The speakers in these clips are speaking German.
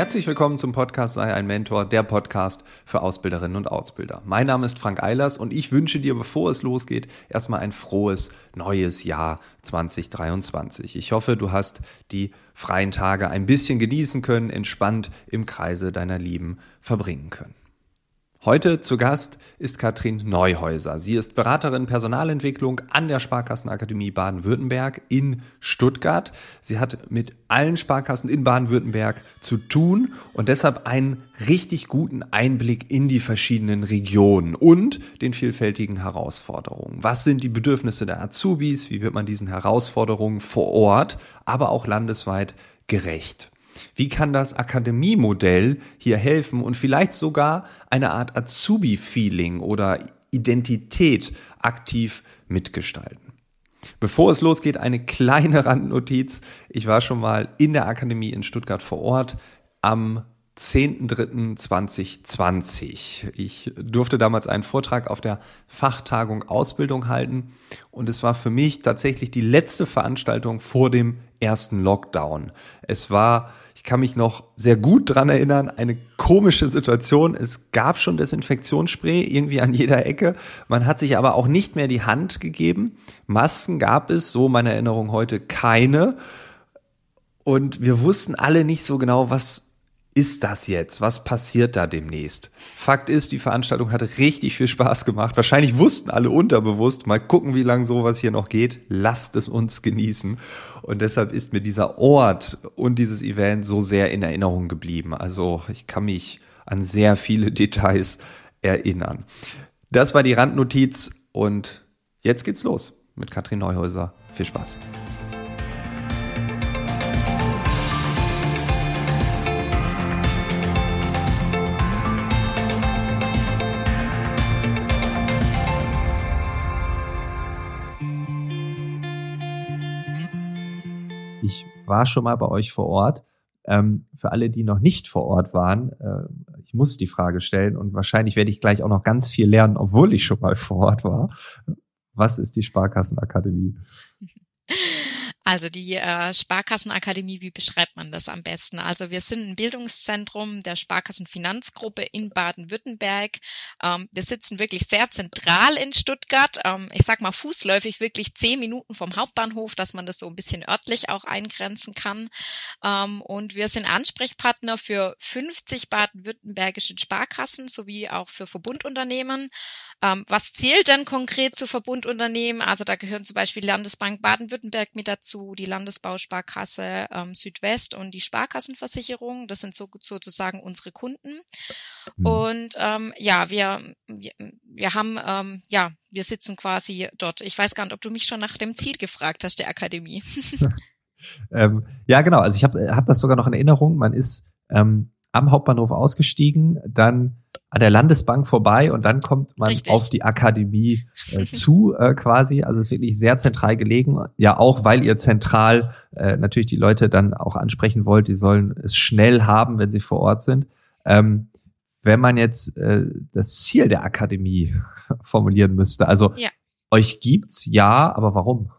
Herzlich willkommen zum Podcast Sei ein Mentor, der Podcast für Ausbilderinnen und Ausbilder. Mein Name ist Frank Eilers und ich wünsche dir, bevor es losgeht, erstmal ein frohes neues Jahr 2023. Ich hoffe, du hast die freien Tage ein bisschen genießen können, entspannt im Kreise deiner Lieben verbringen können. Heute zu Gast ist Katrin Neuhäuser. Sie ist Beraterin Personalentwicklung an der Sparkassenakademie Baden-Württemberg in Stuttgart. Sie hat mit allen Sparkassen in Baden-Württemberg zu tun und deshalb einen richtig guten Einblick in die verschiedenen Regionen und den vielfältigen Herausforderungen. Was sind die Bedürfnisse der Azubis? Wie wird man diesen Herausforderungen vor Ort, aber auch landesweit gerecht? Wie kann das Akademiemodell hier helfen und vielleicht sogar eine Art Azubi-Feeling oder Identität aktiv mitgestalten? Bevor es losgeht, eine kleine Randnotiz. Ich war schon mal in der Akademie in Stuttgart vor Ort am 10.3.2020. Ich durfte damals einen Vortrag auf der Fachtagung Ausbildung halten und es war für mich tatsächlich die letzte Veranstaltung vor dem ersten Lockdown. Es war ich kann mich noch sehr gut dran erinnern, eine komische Situation. Es gab schon Desinfektionsspray irgendwie an jeder Ecke. Man hat sich aber auch nicht mehr die Hand gegeben. Masken gab es, so meine Erinnerung heute, keine. Und wir wussten alle nicht so genau, was ist das jetzt? Was passiert da demnächst? Fakt ist, die Veranstaltung hat richtig viel Spaß gemacht. Wahrscheinlich wussten alle unterbewusst, mal gucken, wie lange sowas hier noch geht. Lasst es uns genießen. Und deshalb ist mir dieser Ort und dieses Event so sehr in Erinnerung geblieben. Also ich kann mich an sehr viele Details erinnern. Das war die Randnotiz und jetzt geht's los mit Katrin Neuhäuser. Viel Spaß. War schon mal bei euch vor Ort. Ähm, für alle, die noch nicht vor Ort waren, äh, ich muss die Frage stellen und wahrscheinlich werde ich gleich auch noch ganz viel lernen, obwohl ich schon mal vor Ort war. Was ist die Sparkassenakademie? Also die äh, Sparkassenakademie, wie beschreibt man das am besten? Also wir sind ein Bildungszentrum der Sparkassenfinanzgruppe in Baden-Württemberg. Ähm, wir sitzen wirklich sehr zentral in Stuttgart. Ähm, ich sag mal fußläufig wirklich zehn Minuten vom Hauptbahnhof, dass man das so ein bisschen örtlich auch eingrenzen kann. Ähm, und wir sind Ansprechpartner für 50 baden-württembergische Sparkassen sowie auch für Verbundunternehmen. Ähm, was zählt denn konkret zu Verbundunternehmen? Also da gehören zum Beispiel Landesbank Baden-Württemberg mit dazu die Landesbausparkasse ähm, Südwest und die Sparkassenversicherung. Das sind so, sozusagen unsere Kunden. Mhm. Und ähm, ja, wir, wir, wir haben, ähm, ja, wir sitzen quasi dort. Ich weiß gar nicht, ob du mich schon nach dem Ziel gefragt hast, der Akademie. ähm, ja, genau. Also ich habe hab das sogar noch in Erinnerung. Man ist ähm, am Hauptbahnhof ausgestiegen, dann an der Landesbank vorbei und dann kommt man Richtig. auf die Akademie äh, zu äh, quasi. Also es ist wirklich sehr zentral gelegen. Ja, auch weil ihr zentral äh, natürlich die Leute dann auch ansprechen wollt, die sollen es schnell haben, wenn sie vor Ort sind. Ähm, wenn man jetzt äh, das Ziel der Akademie formulieren müsste, also ja. euch gibt's ja, aber warum?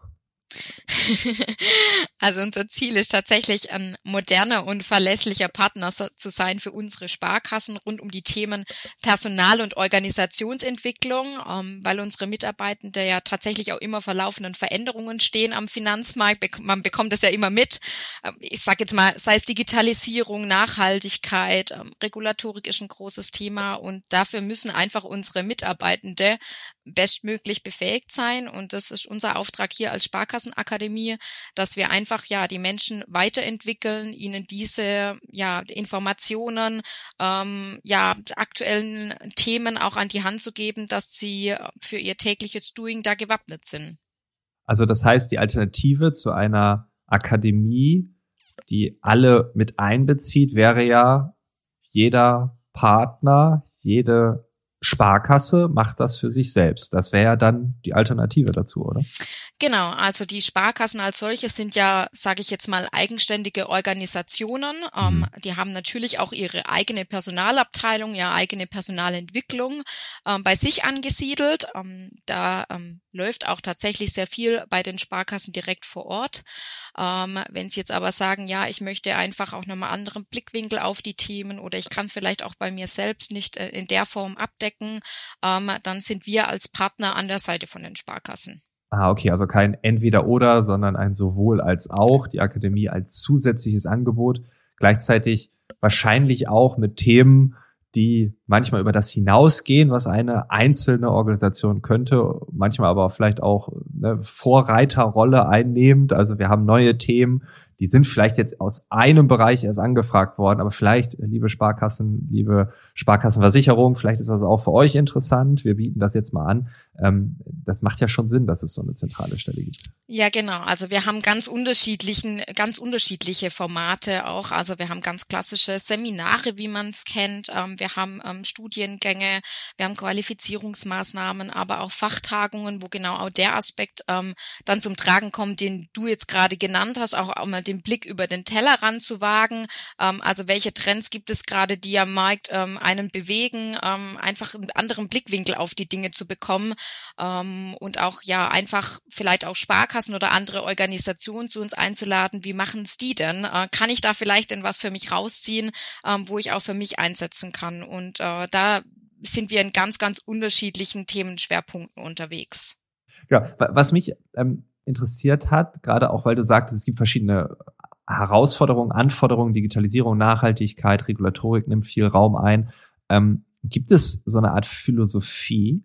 Also unser Ziel ist tatsächlich ein moderner und verlässlicher Partner zu sein für unsere Sparkassen rund um die Themen Personal- und Organisationsentwicklung, ähm, weil unsere Mitarbeitende ja tatsächlich auch immer vor laufenden Veränderungen stehen am Finanzmarkt. Man bekommt das ja immer mit. Ähm, ich sage jetzt mal, sei es Digitalisierung, Nachhaltigkeit, ähm, Regulatorik ist ein großes Thema und dafür müssen einfach unsere Mitarbeitende bestmöglich befähigt sein. Und das ist unser Auftrag hier als Sparkassenakademie, dass wir einfach ja die Menschen weiterentwickeln, ihnen diese ja Informationen, ähm, ja aktuellen Themen auch an die Hand zu geben, dass sie für ihr tägliches Doing da gewappnet sind. Also das heißt, die Alternative zu einer Akademie, die alle mit einbezieht, wäre ja jeder Partner, jede Sparkasse macht das für sich selbst. Das wäre ja dann die Alternative dazu, oder? Genau, also die Sparkassen als solche sind ja, sage ich jetzt mal, eigenständige Organisationen. Ähm, mhm. die haben natürlich auch ihre eigene Personalabteilung, ja eigene Personalentwicklung ähm, bei sich angesiedelt. Ähm, da ähm, läuft auch tatsächlich sehr viel bei den Sparkassen direkt vor Ort. Ähm, wenn Sie jetzt aber sagen, ja, ich möchte einfach auch nochmal anderen Blickwinkel auf die Themen oder ich kann es vielleicht auch bei mir selbst nicht äh, in der Form abdecken, ähm, dann sind wir als Partner an der Seite von den Sparkassen. Ah, okay, also kein Entweder-Oder, sondern ein sowohl als auch, die Akademie als zusätzliches Angebot, gleichzeitig wahrscheinlich auch mit Themen, die manchmal über das hinausgehen, was eine einzelne Organisation könnte, manchmal aber vielleicht auch eine Vorreiterrolle einnehmend. Also wir haben neue Themen, die sind vielleicht jetzt aus einem Bereich erst angefragt worden, aber vielleicht, liebe Sparkassen, liebe Sparkassenversicherung, vielleicht ist das auch für euch interessant. Wir bieten das jetzt mal an. Ähm, das macht ja schon Sinn, dass es so eine zentrale Stelle gibt. Ja, genau. Also wir haben ganz unterschiedlichen, ganz unterschiedliche Formate auch. Also wir haben ganz klassische Seminare, wie man es kennt. Ähm, wir haben ähm, Studiengänge, wir haben Qualifizierungsmaßnahmen, aber auch Fachtagungen, wo genau auch der Aspekt ähm, dann zum Tragen kommt, den du jetzt gerade genannt hast, auch, auch mal den Blick über den Tellerrand zu wagen. Ähm, also welche Trends gibt es gerade, die am Markt ähm, einen bewegen, ähm, einfach einen anderen Blickwinkel auf die Dinge zu bekommen ähm, und auch ja einfach vielleicht auch Sparkassen oder andere Organisationen zu uns einzuladen. Wie machen es die denn? Äh, kann ich da vielleicht denn was für mich rausziehen, ähm, wo ich auch für mich einsetzen kann? Und äh, da sind wir in ganz, ganz unterschiedlichen Themenschwerpunkten unterwegs. Ja, was mich ähm, interessiert hat, gerade auch weil du sagtest, es gibt verschiedene Herausforderungen, Anforderungen, Digitalisierung, Nachhaltigkeit, Regulatorik nimmt viel Raum ein. Ähm, gibt es so eine Art Philosophie,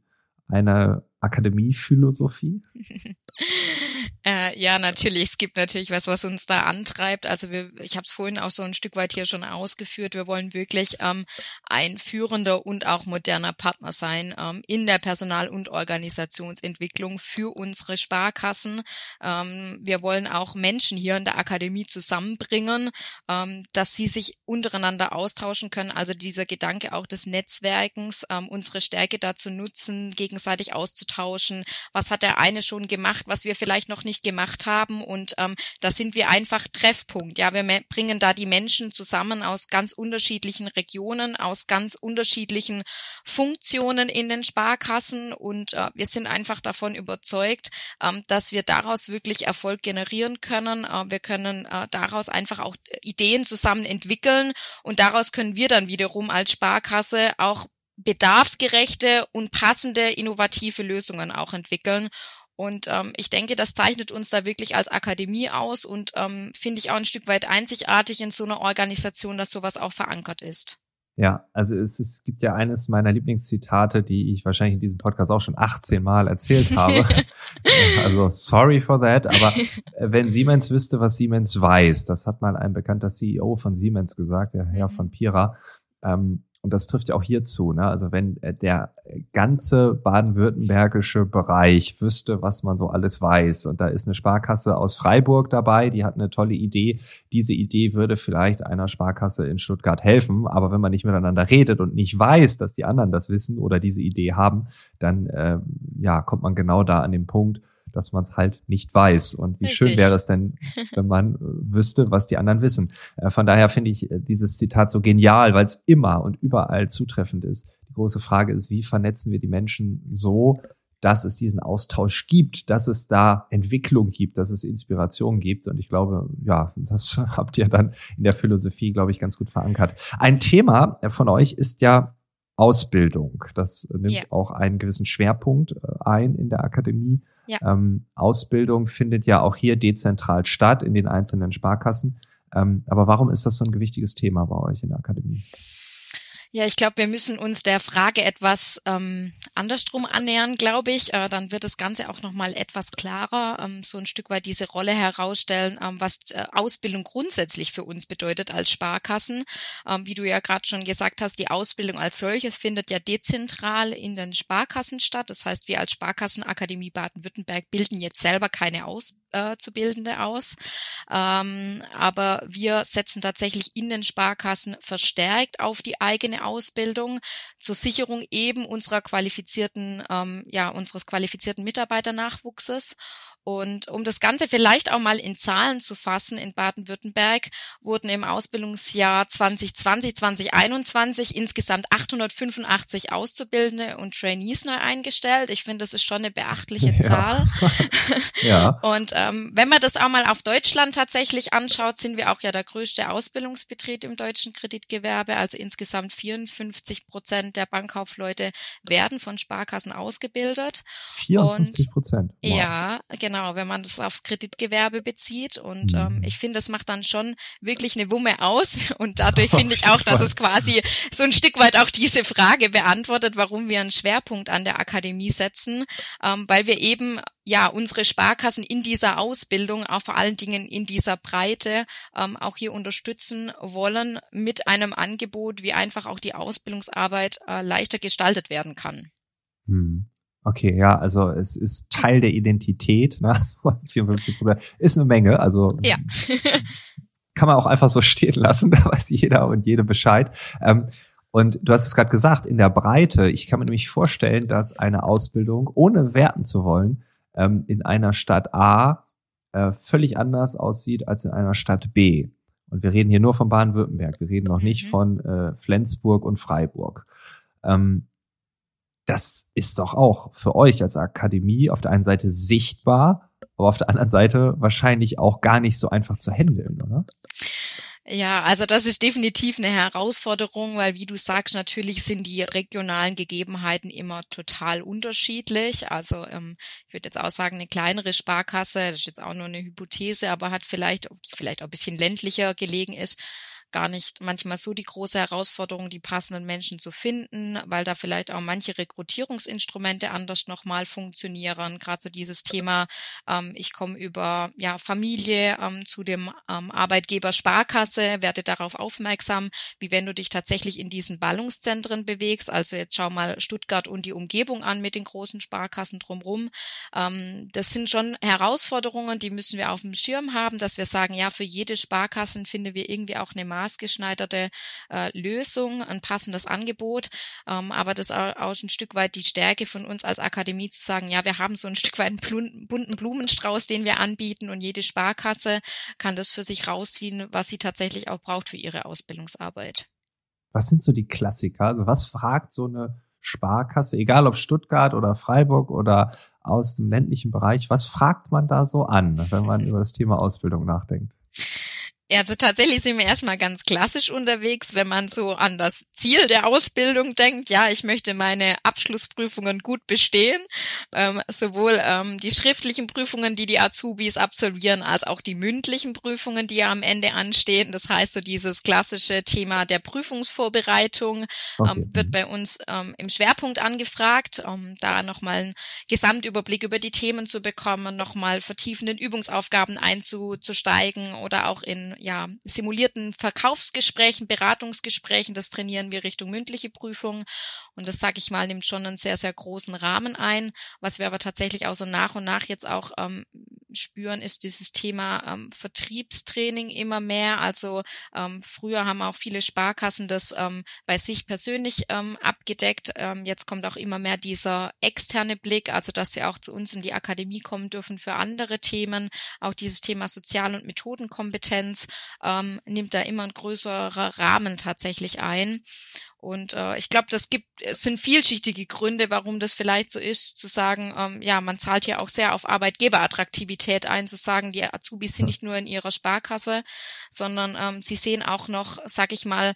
eine Akademiephilosophie? Äh, ja, natürlich. Es gibt natürlich was, was uns da antreibt. Also wir, ich habe es vorhin auch so ein Stück weit hier schon ausgeführt. Wir wollen wirklich ähm, ein führender und auch moderner Partner sein ähm, in der Personal- und Organisationsentwicklung für unsere Sparkassen. Ähm, wir wollen auch Menschen hier in der Akademie zusammenbringen, ähm, dass sie sich untereinander austauschen können. Also dieser Gedanke auch des Netzwerkens, ähm, unsere Stärke dazu nutzen, gegenseitig auszutauschen. Was hat der eine schon gemacht, was wir vielleicht noch nicht nicht gemacht haben. Und ähm, da sind wir einfach Treffpunkt. Ja, wir bringen da die Menschen zusammen aus ganz unterschiedlichen Regionen, aus ganz unterschiedlichen Funktionen in den Sparkassen. Und äh, wir sind einfach davon überzeugt, ähm, dass wir daraus wirklich Erfolg generieren können. Äh, wir können äh, daraus einfach auch Ideen zusammen entwickeln. Und daraus können wir dann wiederum als Sparkasse auch bedarfsgerechte und passende innovative Lösungen auch entwickeln. Und ähm, ich denke, das zeichnet uns da wirklich als Akademie aus und ähm, finde ich auch ein Stück weit einzigartig in so einer Organisation, dass sowas auch verankert ist. Ja, also es, es gibt ja eines meiner Lieblingszitate, die ich wahrscheinlich in diesem Podcast auch schon 18 Mal erzählt habe. also sorry for that, aber äh, wenn Siemens wüsste, was Siemens weiß, das hat mal ein bekannter CEO von Siemens gesagt, der Herr mhm. von Pira, ähm, und das trifft ja auch hierzu, ne? also wenn äh, der ganze baden-württembergische Bereich wüsste, was man so alles weiß. Und da ist eine Sparkasse aus Freiburg dabei, die hat eine tolle Idee, diese Idee würde vielleicht einer Sparkasse in Stuttgart helfen, aber wenn man nicht miteinander redet und nicht weiß, dass die anderen das wissen oder diese Idee haben, dann äh, ja, kommt man genau da an den Punkt, dass man es halt nicht weiß. Und wie Richtig. schön wäre es denn, wenn man äh, wüsste, was die anderen wissen. Äh, von daher finde ich äh, dieses Zitat so genial, weil es immer und überall zutreffend ist. Die große Frage ist, wie vernetzen wir die Menschen so, dass es diesen Austausch gibt, dass es da Entwicklung gibt, dass es Inspiration gibt. Und ich glaube, ja, das habt ihr dann in der Philosophie, glaube ich, ganz gut verankert. Ein Thema von euch ist ja Ausbildung. Das nimmt yeah. auch einen gewissen Schwerpunkt ein in der Akademie. Ja. Ähm, Ausbildung findet ja auch hier dezentral statt in den einzelnen Sparkassen. Ähm, aber warum ist das so ein gewichtiges Thema bei euch in der Akademie? Ja, ich glaube, wir müssen uns der Frage etwas ähm, andersrum annähern, glaube ich. Äh, dann wird das Ganze auch nochmal etwas klarer, ähm, so ein Stück weit diese Rolle herausstellen, ähm, was äh, Ausbildung grundsätzlich für uns bedeutet als Sparkassen. Ähm, wie du ja gerade schon gesagt hast, die Ausbildung als solches findet ja dezentral in den Sparkassen statt. Das heißt, wir als Sparkassenakademie Baden-Württemberg bilden jetzt selber keine Auszubildende äh, aus. Ähm, aber wir setzen tatsächlich in den Sparkassen verstärkt auf die eigene eine Ausbildung zur Sicherung eben unserer qualifizierten, ähm, ja, unseres qualifizierten Mitarbeiternachwuchses. Und um das Ganze vielleicht auch mal in Zahlen zu fassen, in Baden-Württemberg wurden im Ausbildungsjahr 2020, 2021 insgesamt 885 Auszubildende und Trainees neu eingestellt. Ich finde, das ist schon eine beachtliche ja. Zahl. ja. Und ähm, wenn man das auch mal auf Deutschland tatsächlich anschaut, sind wir auch ja der größte Ausbildungsbetrieb im deutschen Kreditgewerbe. Also insgesamt 54 Prozent der Bankkaufleute werden von Sparkassen ausgebildet. 54 Prozent. Wow. Ja, genau, wenn man das aufs Kreditgewerbe bezieht. Und mhm. ähm, ich finde, das macht dann schon wirklich eine Wumme aus. Und dadurch finde ich auch, dass es quasi so ein Stück weit auch diese Frage beantwortet, warum wir einen Schwerpunkt an der Akademie setzen, ähm, weil wir eben ja unsere Sparkassen in dieser Ausbildung, auch vor allen Dingen in dieser Breite, ähm, auch hier unterstützen wollen mit einem Angebot, wie einfach auch die Ausbildungsarbeit äh, leichter gestaltet werden kann. Hm. Okay, ja, also es ist Teil der Identität, ne? 54 Prozent ist eine Menge, also ja. kann man auch einfach so stehen lassen, da weiß jeder und jede Bescheid. Ähm, und du hast es gerade gesagt, in der Breite, ich kann mir nämlich vorstellen, dass eine Ausbildung, ohne werten zu wollen, ähm, in einer Stadt A äh, völlig anders aussieht als in einer Stadt B. Und wir reden hier nur von Baden-Württemberg. Wir reden noch nicht mhm. von äh, Flensburg und Freiburg. Ähm, das ist doch auch für euch als Akademie auf der einen Seite sichtbar, aber auf der anderen Seite wahrscheinlich auch gar nicht so einfach zu handeln, oder? Ja, also das ist definitiv eine Herausforderung, weil wie du sagst, natürlich sind die regionalen Gegebenheiten immer total unterschiedlich. Also ähm, ich würde jetzt auch sagen, eine kleinere Sparkasse, das ist jetzt auch nur eine Hypothese, aber hat vielleicht, die vielleicht auch ein bisschen ländlicher gelegen ist, gar nicht manchmal so die große Herausforderung, die passenden Menschen zu finden, weil da vielleicht auch manche Rekrutierungsinstrumente anders nochmal funktionieren. Gerade so dieses Thema, ähm, ich komme über ja, Familie ähm, zu dem ähm, Arbeitgeber Sparkasse, werde darauf aufmerksam, wie wenn du dich tatsächlich in diesen Ballungszentren bewegst. Also jetzt schau mal Stuttgart und die Umgebung an mit den großen Sparkassen drumherum. Ähm, das sind schon Herausforderungen, die müssen wir auf dem Schirm haben, dass wir sagen, ja, für jede Sparkassen finden wir irgendwie auch eine maßgeschneiderte äh, Lösung, ein passendes Angebot. Ähm, aber das auch, auch ein Stück weit die Stärke von uns als Akademie zu sagen, ja, wir haben so ein Stück weit einen bunten Blumenstrauß, den wir anbieten und jede Sparkasse kann das für sich rausziehen, was sie tatsächlich auch braucht für ihre Ausbildungsarbeit. Was sind so die Klassiker? Also was fragt so eine Sparkasse, egal ob Stuttgart oder Freiburg oder aus dem ländlichen Bereich, was fragt man da so an, wenn man über das Thema Ausbildung nachdenkt? Ja, also tatsächlich sind wir erstmal ganz klassisch unterwegs, wenn man so an das Ziel der Ausbildung denkt. Ja, ich möchte meine Abschlussprüfungen gut bestehen, ähm, sowohl ähm, die schriftlichen Prüfungen, die die Azubis absolvieren, als auch die mündlichen Prüfungen, die ja am Ende anstehen. Das heißt, so dieses klassische Thema der Prüfungsvorbereitung okay. ähm, wird bei uns ähm, im Schwerpunkt angefragt, um da nochmal einen Gesamtüberblick über die Themen zu bekommen, nochmal vertiefenden Übungsaufgaben einzusteigen oder auch in ja, simulierten Verkaufsgesprächen, Beratungsgesprächen, das trainieren wir Richtung mündliche Prüfung. Und das, sage ich mal, nimmt schon einen sehr, sehr großen Rahmen ein. Was wir aber tatsächlich auch so nach und nach jetzt auch ähm, spüren, ist dieses Thema ähm, Vertriebstraining immer mehr. Also ähm, früher haben auch viele Sparkassen das ähm, bei sich persönlich ähm, abgedeckt. Ähm, jetzt kommt auch immer mehr dieser externe Blick, also dass sie auch zu uns in die Akademie kommen dürfen für andere Themen. Auch dieses Thema Sozial- und Methodenkompetenz ähm, nimmt da immer ein größerer Rahmen tatsächlich ein. Und äh, ich glaube, das gibt, es sind vielschichtige Gründe, warum das vielleicht so ist, zu sagen, ähm, ja, man zahlt ja auch sehr auf Arbeitgeberattraktivität ein, zu sagen, die Azubis sind nicht nur in ihrer Sparkasse, sondern ähm, sie sehen auch noch, sag ich mal,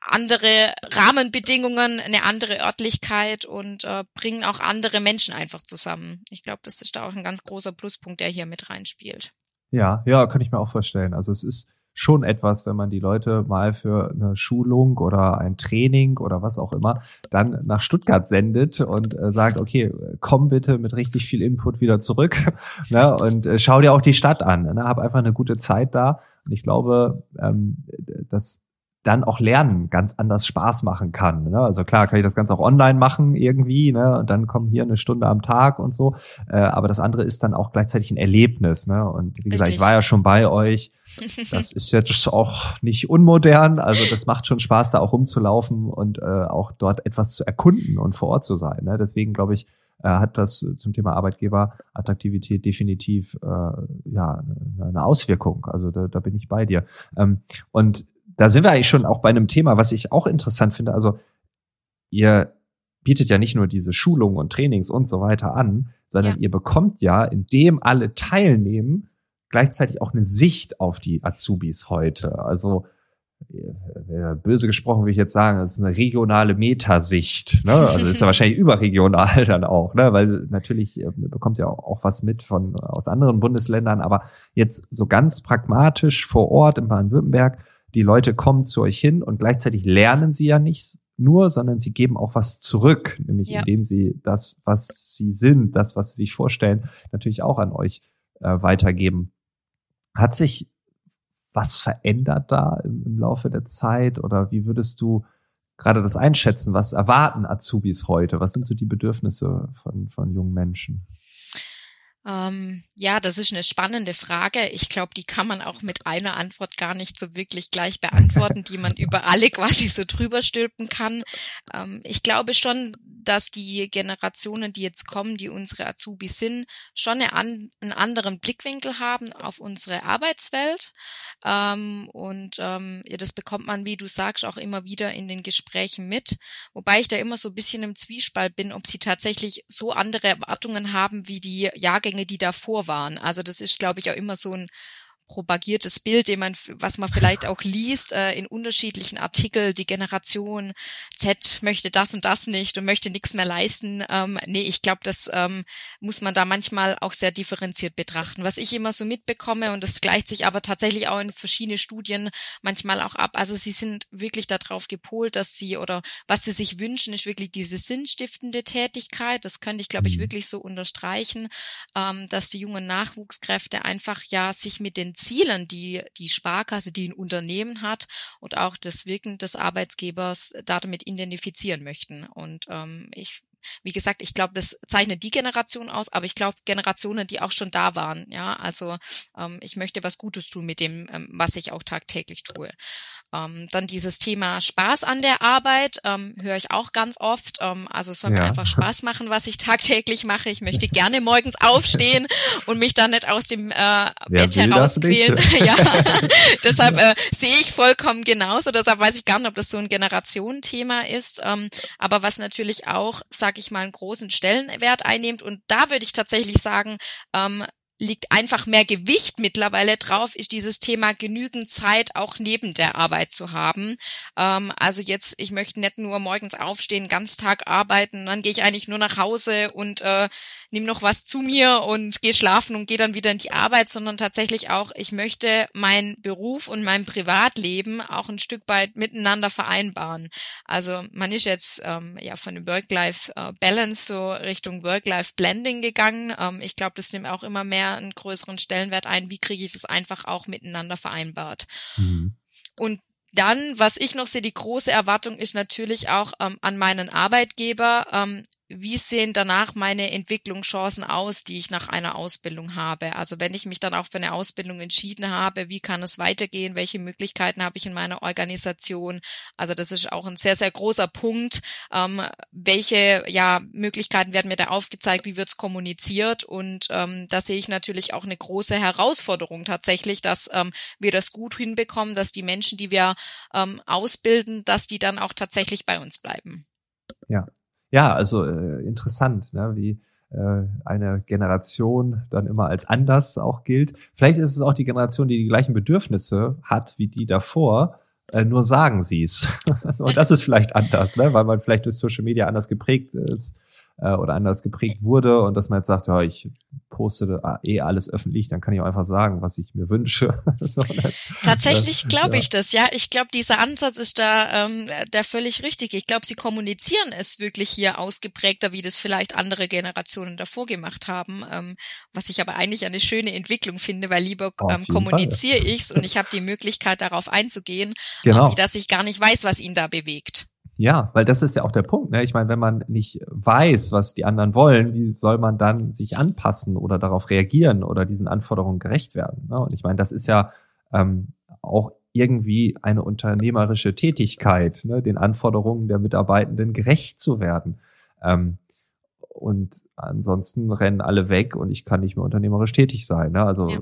andere Rahmenbedingungen, eine andere Örtlichkeit und äh, bringen auch andere Menschen einfach zusammen. Ich glaube, das ist da auch ein ganz großer Pluspunkt, der hier mit reinspielt. Ja, ja, kann ich mir auch vorstellen. Also es ist schon etwas, wenn man die Leute mal für eine Schulung oder ein Training oder was auch immer dann nach Stuttgart sendet und äh, sagt, okay, komm bitte mit richtig viel Input wieder zurück ne, und äh, schau dir auch die Stadt an. Ne, hab einfach eine gute Zeit da. Und ich glaube, ähm, dass dann auch Lernen ganz anders Spaß machen kann. Ne? Also klar, kann ich das Ganze auch online machen irgendwie, ne? Und dann kommen hier eine Stunde am Tag und so. Äh, aber das andere ist dann auch gleichzeitig ein Erlebnis. Ne? Und wie gesagt, Richtig. ich war ja schon bei euch. Das ist jetzt auch nicht unmodern. Also das macht schon Spaß, da auch rumzulaufen und äh, auch dort etwas zu erkunden und vor Ort zu sein. Ne? Deswegen glaube ich, äh, hat das zum Thema Arbeitgeberattraktivität definitiv äh, ja eine Auswirkung. Also da, da bin ich bei dir. Ähm, und da sind wir eigentlich schon auch bei einem Thema, was ich auch interessant finde. Also ihr bietet ja nicht nur diese Schulungen und Trainings und so weiter an, sondern ja. ihr bekommt ja, indem alle teilnehmen, gleichzeitig auch eine Sicht auf die Azubis heute. Also äh, böse gesprochen würde ich jetzt sagen, das ist eine regionale Metasicht. Ne? Also ist ja wahrscheinlich überregional dann auch, ne? weil natürlich äh, bekommt ja auch, was mit von aus anderen Bundesländern, aber jetzt so ganz pragmatisch vor Ort in Baden-Württemberg, die Leute kommen zu euch hin und gleichzeitig lernen sie ja nicht nur, sondern sie geben auch was zurück, nämlich ja. indem sie das, was sie sind, das, was sie sich vorstellen, natürlich auch an euch äh, weitergeben. Hat sich was verändert da im, im Laufe der Zeit oder wie würdest du gerade das einschätzen? Was erwarten Azubis heute? Was sind so die Bedürfnisse von, von jungen Menschen? Ähm, ja, das ist eine spannende Frage. Ich glaube, die kann man auch mit einer Antwort gar nicht so wirklich gleich beantworten, die man über alle quasi so drüber stülpen kann. Ähm, ich glaube schon, dass die Generationen, die jetzt kommen, die unsere Azubis sind, schon eine an, einen anderen Blickwinkel haben auf unsere Arbeitswelt. Ähm, und ähm, ja, das bekommt man, wie du sagst, auch immer wieder in den Gesprächen mit. Wobei ich da immer so ein bisschen im Zwiespalt bin, ob sie tatsächlich so andere Erwartungen haben wie die Jahrgänge, die davor waren. Also das ist, glaube ich, auch immer so ein propagiertes Bild, den man, was man vielleicht auch liest äh, in unterschiedlichen Artikeln, die Generation Z möchte das und das nicht und möchte nichts mehr leisten. Ähm, nee, ich glaube, das ähm, muss man da manchmal auch sehr differenziert betrachten. Was ich immer so mitbekomme, und das gleicht sich aber tatsächlich auch in verschiedene Studien manchmal auch ab, also sie sind wirklich darauf gepolt, dass sie oder was sie sich wünschen, ist wirklich diese sinnstiftende Tätigkeit. Das könnte ich, glaube ich, mhm. wirklich so unterstreichen, ähm, dass die jungen Nachwuchskräfte einfach ja sich mit den Zielen, die die Sparkasse, die ein Unternehmen hat und auch das Wirken des Arbeitsgebers damit identifizieren möchten. Und ähm, ich wie gesagt, ich glaube, das zeichnet die Generation aus, aber ich glaube Generationen, die auch schon da waren. Ja, also ähm, ich möchte was Gutes tun mit dem, ähm, was ich auch tagtäglich tue. Ähm, dann dieses Thema Spaß an der Arbeit ähm, höre ich auch ganz oft. Ähm, also es soll ja. mir einfach Spaß machen, was ich tagtäglich mache. Ich möchte gerne morgens aufstehen und mich dann nicht aus dem äh, Bett herausquälen. ja, deshalb äh, sehe ich vollkommen genauso. Deshalb weiß ich gar nicht, ob das so ein Generationenthema ist. Ähm, aber was natürlich auch, sag ich mal, einen großen Stellenwert einnimmt. Und da würde ich tatsächlich sagen, ähm, liegt einfach mehr Gewicht mittlerweile drauf, ist dieses Thema genügend Zeit auch neben der Arbeit zu haben. Ähm, also jetzt, ich möchte nicht nur morgens aufstehen, ganz Tag arbeiten, dann gehe ich eigentlich nur nach Hause und äh, nehme noch was zu mir und gehe schlafen und gehe dann wieder in die Arbeit, sondern tatsächlich auch, ich möchte meinen Beruf und mein Privatleben auch ein Stück weit miteinander vereinbaren. Also man ist jetzt ähm, ja von dem Work-Life-Balance so Richtung Work-Life-Blending gegangen. Ähm, ich glaube, das nimmt auch immer mehr einen größeren Stellenwert ein. Wie kriege ich das einfach auch miteinander vereinbart? Mhm. Und dann, was ich noch sehe, die große Erwartung ist natürlich auch ähm, an meinen Arbeitgeber, ähm, wie sehen danach meine Entwicklungschancen aus, die ich nach einer Ausbildung habe? Also wenn ich mich dann auch für eine Ausbildung entschieden habe, wie kann es weitergehen? Welche Möglichkeiten habe ich in meiner Organisation? Also das ist auch ein sehr, sehr großer Punkt. Ähm, welche ja, Möglichkeiten werden mir da aufgezeigt? Wie wird es kommuniziert? Und ähm, da sehe ich natürlich auch eine große Herausforderung tatsächlich, dass ähm, wir das gut hinbekommen, dass die Menschen, die wir ähm, ausbilden, dass die dann auch tatsächlich bei uns bleiben. Ja, ja, also äh, interessant, ne, wie äh, eine Generation dann immer als anders auch gilt. Vielleicht ist es auch die Generation, die die gleichen Bedürfnisse hat wie die davor, äh, nur sagen sie es. und das ist vielleicht anders, ne, weil man vielleicht durch Social Media anders geprägt ist äh, oder anders geprägt wurde und dass man jetzt sagt, ja, ich poste eh alles öffentlich, dann kann ich auch einfach sagen, was ich mir wünsche. so? Tatsächlich glaube ich das, ja. Ich glaube, dieser Ansatz ist da ähm, der völlig richtig. Ich glaube, sie kommunizieren es wirklich hier ausgeprägter, wie das vielleicht andere Generationen davor gemacht haben, ähm, was ich aber eigentlich eine schöne Entwicklung finde, weil lieber ähm, kommuniziere ich's und ich habe die Möglichkeit, darauf einzugehen, genau. wie dass ich gar nicht weiß, was ihn da bewegt. Ja, weil das ist ja auch der Punkt. Ne? Ich meine, wenn man nicht weiß, was die anderen wollen, wie soll man dann sich anpassen oder darauf reagieren oder diesen Anforderungen gerecht werden? Ne? Und ich meine, das ist ja ähm, auch irgendwie eine unternehmerische Tätigkeit, ne? den Anforderungen der Mitarbeitenden gerecht zu werden. Ähm, und ansonsten rennen alle weg und ich kann nicht mehr unternehmerisch tätig sein. Ne? Also, ja.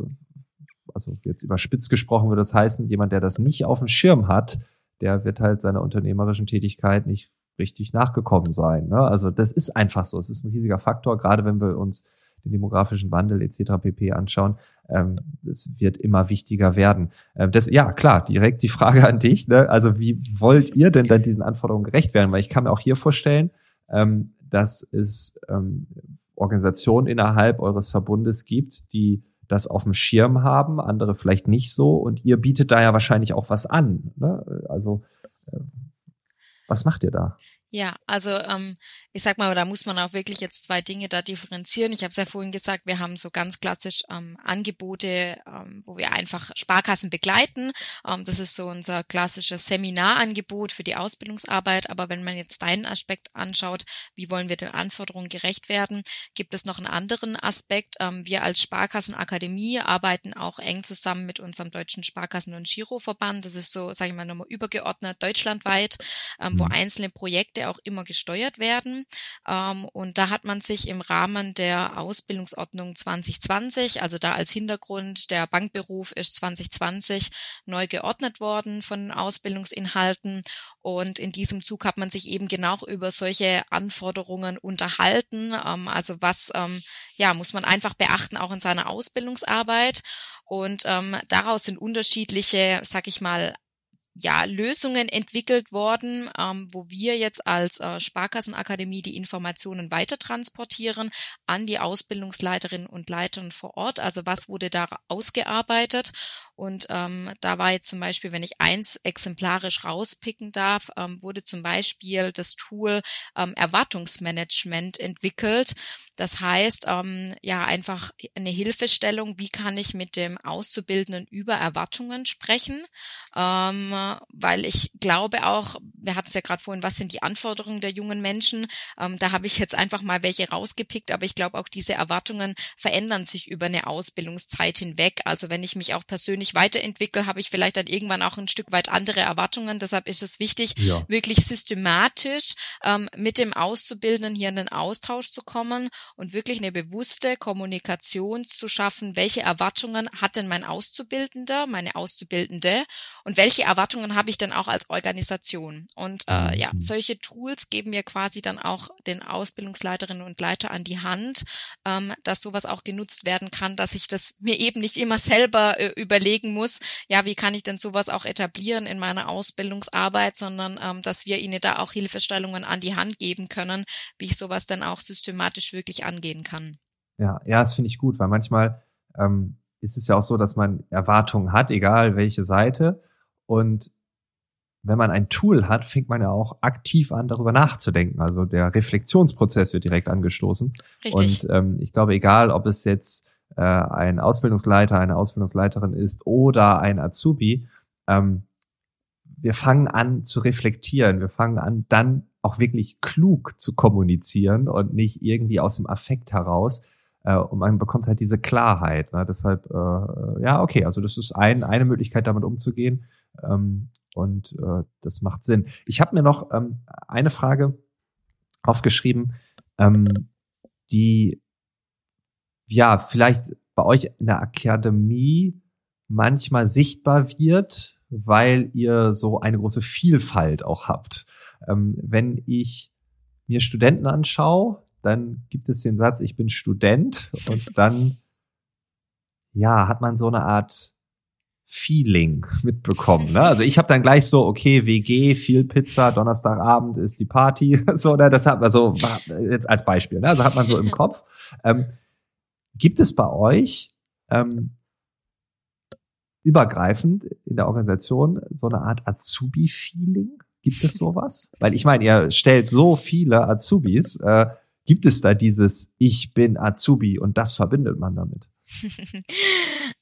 also jetzt überspitzt gesprochen würde das heißen, jemand, der das nicht auf dem Schirm hat, der wird halt seiner unternehmerischen Tätigkeit nicht richtig nachgekommen sein. Ne? Also das ist einfach so. Es ist ein riesiger Faktor, gerade wenn wir uns den demografischen Wandel etc. pp. anschauen. Ähm, es wird immer wichtiger werden. Ähm, das, ja, klar, direkt die Frage an dich. Ne? Also wie wollt ihr denn dann diesen Anforderungen gerecht werden? Weil ich kann mir auch hier vorstellen, ähm, dass es ähm, Organisationen innerhalb eures Verbundes gibt, die das auf dem Schirm haben, andere vielleicht nicht so. Und ihr bietet da ja wahrscheinlich auch was an. Ne? Also äh, was macht ihr da? Ja, also ähm, ich sag mal, da muss man auch wirklich jetzt zwei Dinge da differenzieren. Ich habe es ja vorhin gesagt, wir haben so ganz klassisch ähm, Angebote, ähm, wo wir einfach Sparkassen begleiten. Ähm, das ist so unser klassisches Seminarangebot für die Ausbildungsarbeit. Aber wenn man jetzt deinen Aspekt anschaut, wie wollen wir den Anforderungen gerecht werden, gibt es noch einen anderen Aspekt. Ähm, wir als Sparkassenakademie arbeiten auch eng zusammen mit unserem deutschen Sparkassen- und Giroverband. Das ist so, sage ich mal, nochmal übergeordnet deutschlandweit, ähm, wo mhm. einzelne Projekte auch immer gesteuert werden. Ähm, und da hat man sich im Rahmen der Ausbildungsordnung 2020, also da als Hintergrund, der Bankberuf ist 2020 neu geordnet worden von Ausbildungsinhalten. Und in diesem Zug hat man sich eben genau über solche Anforderungen unterhalten. Ähm, also was, ähm, ja, muss man einfach beachten, auch in seiner Ausbildungsarbeit. Und ähm, daraus sind unterschiedliche, sag ich mal, ja, Lösungen entwickelt worden, ähm, wo wir jetzt als äh, Sparkassenakademie die Informationen weiter transportieren an die Ausbildungsleiterinnen und Leitern vor Ort. Also was wurde da ausgearbeitet? Und ähm, da war jetzt zum Beispiel, wenn ich eins exemplarisch rauspicken darf, ähm, wurde zum Beispiel das Tool ähm, Erwartungsmanagement entwickelt. Das heißt, ähm, ja, einfach eine Hilfestellung, wie kann ich mit dem Auszubildenden über Erwartungen sprechen? Ähm, weil ich glaube auch, wir hatten es ja gerade vorhin, was sind die Anforderungen der jungen Menschen? Ähm, da habe ich jetzt einfach mal welche rausgepickt, aber ich glaube auch diese Erwartungen verändern sich über eine Ausbildungszeit hinweg. Also wenn ich mich auch persönlich weiterentwickle, habe ich vielleicht dann irgendwann auch ein Stück weit andere Erwartungen. Deshalb ist es wichtig, ja. wirklich systematisch ähm, mit dem Auszubildenden hier in den Austausch zu kommen und wirklich eine bewusste Kommunikation zu schaffen. Welche Erwartungen hat denn mein Auszubildender, meine Auszubildende und welche Erwartungen Erwartungen habe ich denn auch als Organisation? Und äh, ja, mhm. solche Tools geben wir quasi dann auch den Ausbildungsleiterinnen und Leiter an die Hand, ähm, dass sowas auch genutzt werden kann, dass ich das mir eben nicht immer selber äh, überlegen muss, ja, wie kann ich denn sowas auch etablieren in meiner Ausbildungsarbeit, sondern ähm, dass wir ihnen da auch Hilfestellungen an die Hand geben können, wie ich sowas dann auch systematisch wirklich angehen kann. Ja, ja, das finde ich gut, weil manchmal ähm, ist es ja auch so, dass man Erwartungen hat, egal welche Seite. Und wenn man ein Tool hat, fängt man ja auch aktiv an, darüber nachzudenken. Also der Reflexionsprozess wird direkt angestoßen. Richtig. Und ähm, ich glaube, egal, ob es jetzt äh, ein Ausbildungsleiter, eine Ausbildungsleiterin ist oder ein Azubi, ähm, wir fangen an zu reflektieren. Wir fangen an, dann auch wirklich klug zu kommunizieren und nicht irgendwie aus dem Affekt heraus. Äh, und man bekommt halt diese Klarheit. Ne? Deshalb, äh, ja, okay, also das ist ein, eine Möglichkeit, damit umzugehen. Ähm, und äh, das macht Sinn. Ich habe mir noch ähm, eine Frage aufgeschrieben, ähm, die ja vielleicht bei euch in der Akademie manchmal sichtbar wird, weil ihr so eine große Vielfalt auch habt. Ähm, wenn ich mir Studenten anschaue, dann gibt es den Satz, ich bin Student und dann ja, hat man so eine Art Feeling mitbekommen. Ne? Also ich habe dann gleich so, okay, WG, viel Pizza, Donnerstagabend ist die Party, so, ne? Das hat also jetzt als Beispiel, ne? Also hat man so im Kopf. Ähm, gibt es bei euch ähm, übergreifend in der Organisation so eine Art Azubi-Feeling? Gibt es sowas? Weil ich meine, ihr stellt so viele Azubis. Äh, gibt es da dieses Ich bin Azubi und das verbindet man damit?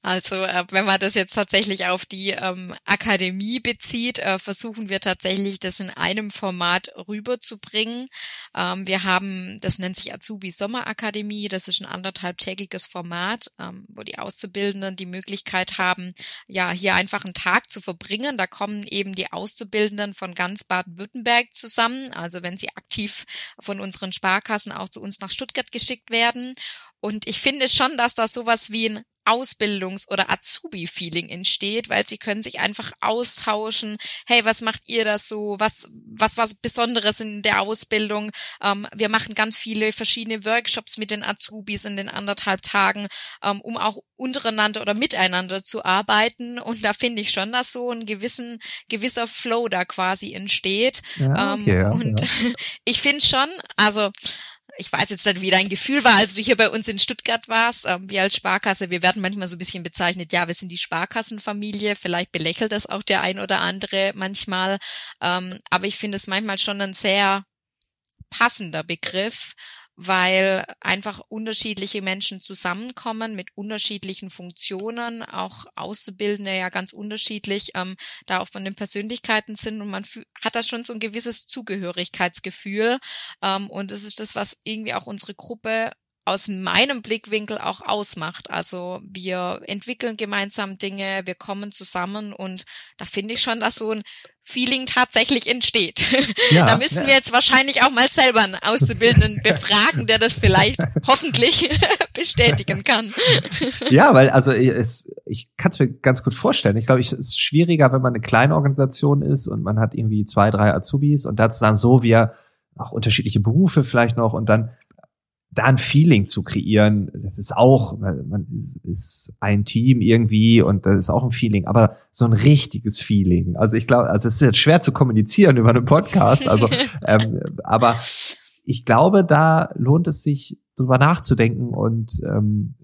Also äh, wenn man das jetzt tatsächlich auf die ähm, Akademie bezieht, äh, versuchen wir tatsächlich, das in einem Format rüberzubringen. Ähm, wir haben, das nennt sich Azubi Sommerakademie, das ist ein anderthalbtägiges Format, ähm, wo die Auszubildenden die Möglichkeit haben, ja, hier einfach einen Tag zu verbringen. Da kommen eben die Auszubildenden von ganz Baden-Württemberg zusammen. Also wenn sie aktiv von unseren Sparkassen auch zu uns nach Stuttgart geschickt werden. Und ich finde schon, dass da sowas wie ein Ausbildungs- oder Azubi-Feeling entsteht, weil sie können sich einfach austauschen. Hey, was macht ihr da so? Was, was, was Besonderes in der Ausbildung? Ähm, wir machen ganz viele verschiedene Workshops mit den Azubis in den anderthalb Tagen, ähm, um auch untereinander oder miteinander zu arbeiten. Und da finde ich schon, dass so ein gewissen, gewisser Flow da quasi entsteht. Ja, okay, ähm, ja, und ja. ich finde schon, also, ich weiß jetzt nicht, wie dein Gefühl war, als du hier bei uns in Stuttgart warst. Ähm, wir als Sparkasse, wir werden manchmal so ein bisschen bezeichnet, ja, wir sind die Sparkassenfamilie. Vielleicht belächelt das auch der ein oder andere manchmal. Ähm, aber ich finde es manchmal schon ein sehr passender Begriff weil einfach unterschiedliche Menschen zusammenkommen mit unterschiedlichen Funktionen, auch Auszubildende ja ganz unterschiedlich ähm, da auch von den Persönlichkeiten sind. Und man hat da schon so ein gewisses Zugehörigkeitsgefühl. Ähm, und es ist das, was irgendwie auch unsere Gruppe aus meinem Blickwinkel auch ausmacht. Also wir entwickeln gemeinsam Dinge, wir kommen zusammen und da finde ich schon, dass so ein Feeling tatsächlich entsteht. Ja, da müssen ja. wir jetzt wahrscheinlich auch mal selber einen Auszubildenden befragen, der das vielleicht hoffentlich bestätigen kann. Ja, weil also es, ich kann es mir ganz gut vorstellen. Ich glaube, es ist schwieriger, wenn man eine kleine Organisation ist und man hat irgendwie zwei, drei Azubis und dazu dann so wir auch unterschiedliche Berufe vielleicht noch und dann da ein Feeling zu kreieren, das ist auch, man ist ein Team irgendwie und das ist auch ein Feeling, aber so ein richtiges Feeling. Also ich glaube, also es ist jetzt schwer zu kommunizieren über einen Podcast, also ähm, aber ich glaube, da lohnt es sich drüber nachzudenken und ähm,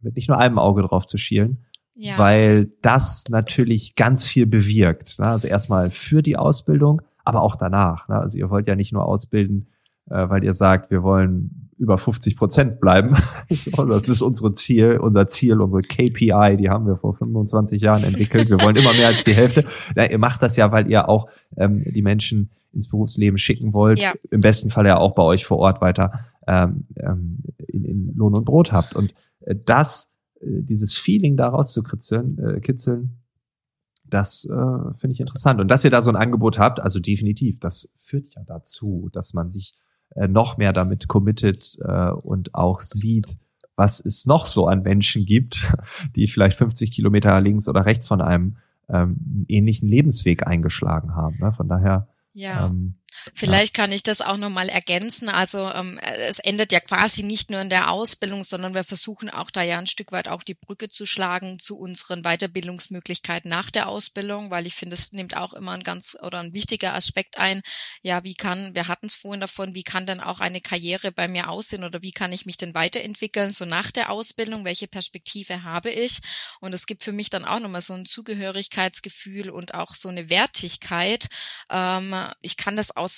mit nicht nur einem Auge drauf zu schielen, ja. weil das natürlich ganz viel bewirkt. Ne? Also erstmal für die Ausbildung, aber auch danach. Ne? Also ihr wollt ja nicht nur ausbilden, äh, weil ihr sagt, wir wollen über 50 Prozent bleiben. das ist unsere Ziel, unser Ziel, unsere KPI, die haben wir vor 25 Jahren entwickelt. Wir wollen immer mehr als die Hälfte. Ja, ihr macht das ja, weil ihr auch ähm, die Menschen ins Berufsleben schicken wollt. Ja. Im besten Fall ja auch bei euch vor Ort weiter ähm, ähm in, in Lohn und Brot habt. Und äh, das, äh, dieses Feeling daraus zu kitzeln, äh, kitzeln das äh, finde ich interessant. Und dass ihr da so ein Angebot habt, also definitiv, das führt ja dazu, dass man sich noch mehr damit committet äh, und auch sieht, was es noch so an Menschen gibt, die vielleicht 50 Kilometer links oder rechts von einem ähm, ähnlichen Lebensweg eingeschlagen haben. Ne? Von daher ja. Ähm, Vielleicht kann ich das auch nochmal ergänzen. Also ähm, es endet ja quasi nicht nur in der Ausbildung, sondern wir versuchen auch da ja ein Stück weit auch die Brücke zu schlagen zu unseren Weiterbildungsmöglichkeiten nach der Ausbildung, weil ich finde, es nimmt auch immer ein ganz oder ein wichtiger Aspekt ein. Ja, wie kann, wir hatten es vorhin davon, wie kann denn auch eine Karriere bei mir aussehen oder wie kann ich mich denn weiterentwickeln, so nach der Ausbildung, welche Perspektive habe ich? Und es gibt für mich dann auch nochmal so ein Zugehörigkeitsgefühl und auch so eine Wertigkeit. Ähm, ich kann das aus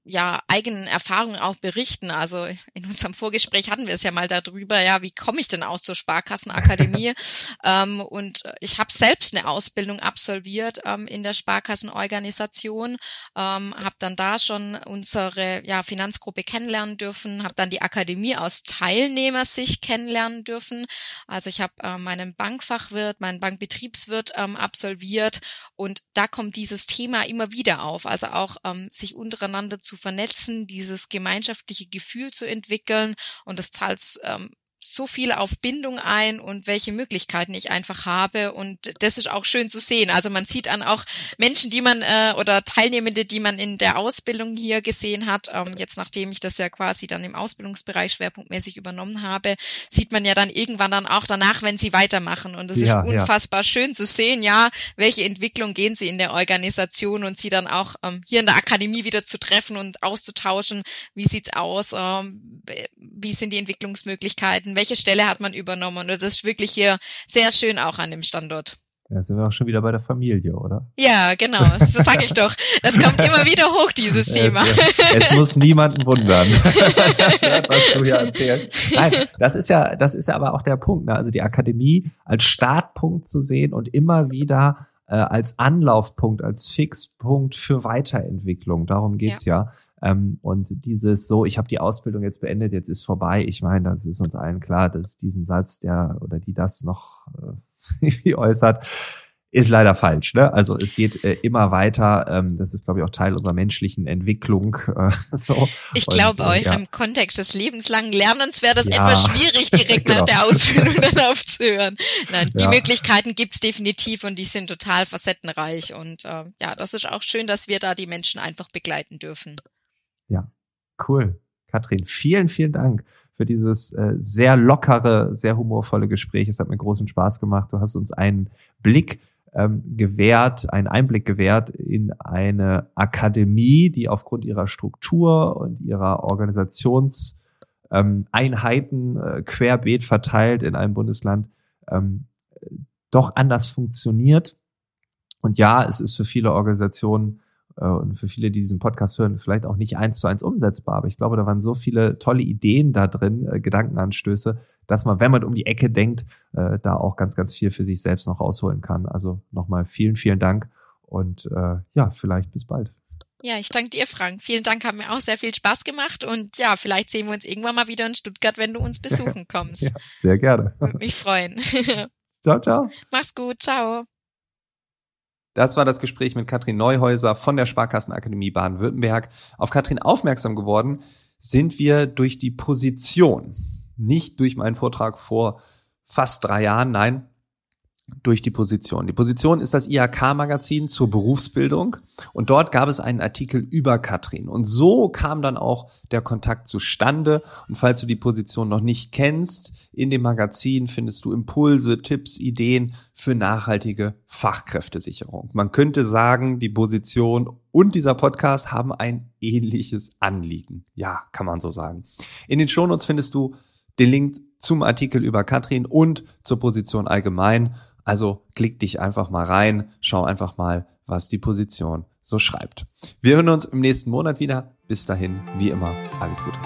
ja eigenen Erfahrungen auch berichten. Also in unserem Vorgespräch hatten wir es ja mal darüber, ja, wie komme ich denn aus zur Sparkassenakademie? ähm, und ich habe selbst eine Ausbildung absolviert ähm, in der Sparkassenorganisation, ähm, habe dann da schon unsere ja, Finanzgruppe kennenlernen dürfen, habe dann die Akademie aus Teilnehmersicht kennenlernen dürfen. Also ich habe äh, meinen Bankfachwirt, meinen Bankbetriebswirt ähm, absolviert und da kommt dieses Thema immer wieder auf. Also auch ähm, sich untereinander zu vernetzen, dieses gemeinschaftliche Gefühl zu entwickeln. Und das zahlt ähm, so viel auf Bindung ein und welche Möglichkeiten ich einfach habe und das ist auch schön zu sehen. Also man sieht an auch Menschen, die man äh, oder Teilnehmende, die man in der Ausbildung hier gesehen hat. Ähm, jetzt nachdem ich das ja quasi dann im Ausbildungsbereich schwerpunktmäßig übernommen habe, sieht man ja dann irgendwann dann auch danach, wenn sie weitermachen und es ja, ist unfassbar ja. schön zu sehen, ja, welche Entwicklung gehen sie in der Organisation und sie dann auch ähm, hier in der Akademie wieder zu treffen und auszutauschen. Wie sieht's aus? Ähm, wie sind die Entwicklungsmöglichkeiten? Welche Stelle hat man übernommen. Und das ist wirklich hier sehr schön auch an dem Standort. Ja, sind wir auch schon wieder bei der Familie, oder? Ja, genau. Das sage ich doch. Das kommt immer wieder hoch, dieses Thema. Es, es muss niemanden wundern. das was du hier erzählst. Nein, das ist ja, das ist ja aber auch der Punkt. Ne? Also die Akademie als Startpunkt zu sehen und immer wieder äh, als Anlaufpunkt, als Fixpunkt für Weiterentwicklung. Darum geht's ja. ja. Ähm, und dieses so, ich habe die Ausbildung jetzt beendet, jetzt ist vorbei. Ich meine, das ist uns allen klar, dass diesen Satz, der oder die das noch äh, äußert, ist leider falsch. Ne? Also es geht äh, immer weiter. Ähm, das ist, glaube ich, auch Teil unserer menschlichen Entwicklung. Äh, so. Ich glaube, euch ja. im Kontext des lebenslangen Lernens wäre das ja. etwas schwierig, direkt genau. nach der Ausbildung dann aufzuhören. Nein, die ja. Möglichkeiten gibt's definitiv und die sind total facettenreich. Und äh, ja, das ist auch schön, dass wir da die Menschen einfach begleiten dürfen. Ja, cool. Katrin, vielen, vielen Dank für dieses äh, sehr lockere, sehr humorvolle Gespräch. Es hat mir großen Spaß gemacht. Du hast uns einen Blick ähm, gewährt, einen Einblick gewährt in eine Akademie, die aufgrund ihrer Struktur und ihrer Organisationseinheiten ähm, äh, querbeet verteilt in einem Bundesland ähm, doch anders funktioniert. Und ja, es ist für viele Organisationen und für viele, die diesen Podcast hören, vielleicht auch nicht eins zu eins umsetzbar. Aber ich glaube, da waren so viele tolle Ideen da drin, äh, Gedankenanstöße, dass man, wenn man um die Ecke denkt, äh, da auch ganz, ganz viel für sich selbst noch rausholen kann. Also nochmal vielen, vielen Dank und äh, ja, vielleicht bis bald. Ja, ich danke dir, Frank. Vielen Dank, hat mir auch sehr viel Spaß gemacht und ja, vielleicht sehen wir uns irgendwann mal wieder in Stuttgart, wenn du uns besuchen kommst. ja, sehr gerne. Würde mich freuen. ciao, ciao. Mach's gut, ciao. Das war das Gespräch mit Katrin Neuhäuser von der Sparkassenakademie Baden-Württemberg. Auf Katrin aufmerksam geworden sind wir durch die Position, nicht durch meinen Vortrag vor fast drei Jahren, nein, durch die Position. Die Position ist das IHK-Magazin zur Berufsbildung und dort gab es einen Artikel über Katrin und so kam dann auch der Kontakt zustande und falls du die Position noch nicht kennst, in dem Magazin findest du Impulse, Tipps, Ideen für nachhaltige Fachkräftesicherung. Man könnte sagen, die Position und dieser Podcast haben ein ähnliches Anliegen. Ja, kann man so sagen. In den Shownotes findest du den Link zum Artikel über Katrin und zur Position allgemein also klick dich einfach mal rein, schau einfach mal, was die Position so schreibt. Wir hören uns im nächsten Monat wieder. Bis dahin, wie immer, alles Gute.